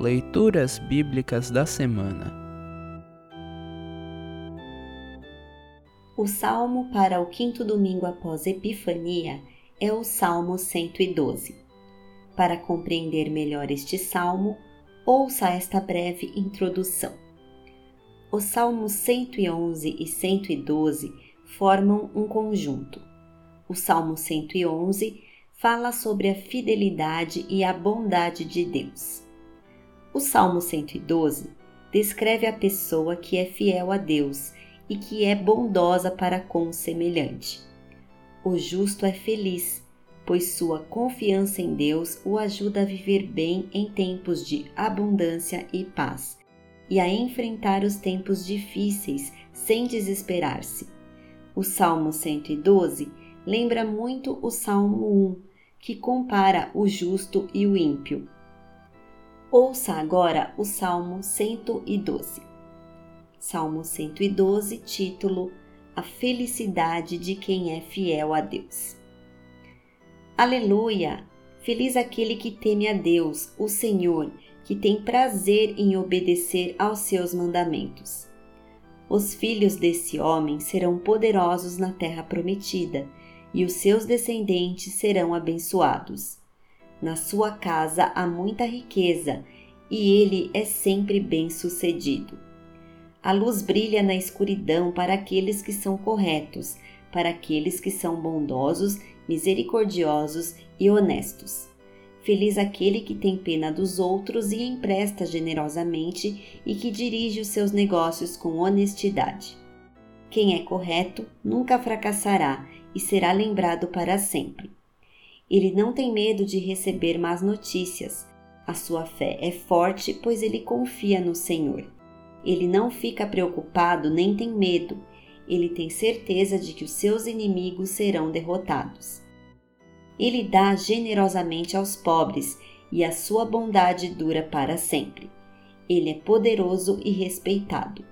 Leituras Bíblicas da Semana O salmo para o quinto domingo após Epifania é o Salmo 112. Para compreender melhor este salmo, ouça esta breve introdução. Os salmos 111 e 112 formam um conjunto. O salmo 111 fala sobre a fidelidade e a bondade de Deus. O Salmo 112 descreve a pessoa que é fiel a Deus e que é bondosa para com o semelhante. O justo é feliz, pois sua confiança em Deus o ajuda a viver bem em tempos de abundância e paz e a enfrentar os tempos difíceis sem desesperar-se. O Salmo 112 lembra muito o Salmo 1, que compara o justo e o ímpio Ouça agora o Salmo 112. Salmo 112, título A felicidade de quem é fiel a Deus. Aleluia! Feliz aquele que teme a Deus, o Senhor, que tem prazer em obedecer aos seus mandamentos. Os filhos desse homem serão poderosos na terra prometida, e os seus descendentes serão abençoados. Na sua casa há muita riqueza e ele é sempre bem-sucedido. A luz brilha na escuridão para aqueles que são corretos, para aqueles que são bondosos, misericordiosos e honestos. Feliz aquele que tem pena dos outros e empresta generosamente e que dirige os seus negócios com honestidade. Quem é correto nunca fracassará e será lembrado para sempre. Ele não tem medo de receber más notícias. A sua fé é forte, pois ele confia no Senhor. Ele não fica preocupado nem tem medo. Ele tem certeza de que os seus inimigos serão derrotados. Ele dá generosamente aos pobres e a sua bondade dura para sempre. Ele é poderoso e respeitado.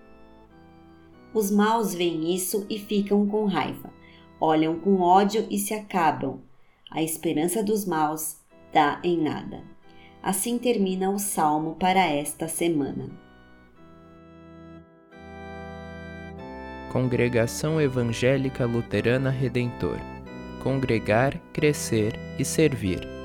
Os maus veem isso e ficam com raiva. Olham com ódio e se acabam a esperança dos maus dá em nada. Assim termina o salmo para esta semana. Congregação Evangélica Luterana Redentor Congregar, Crescer e Servir.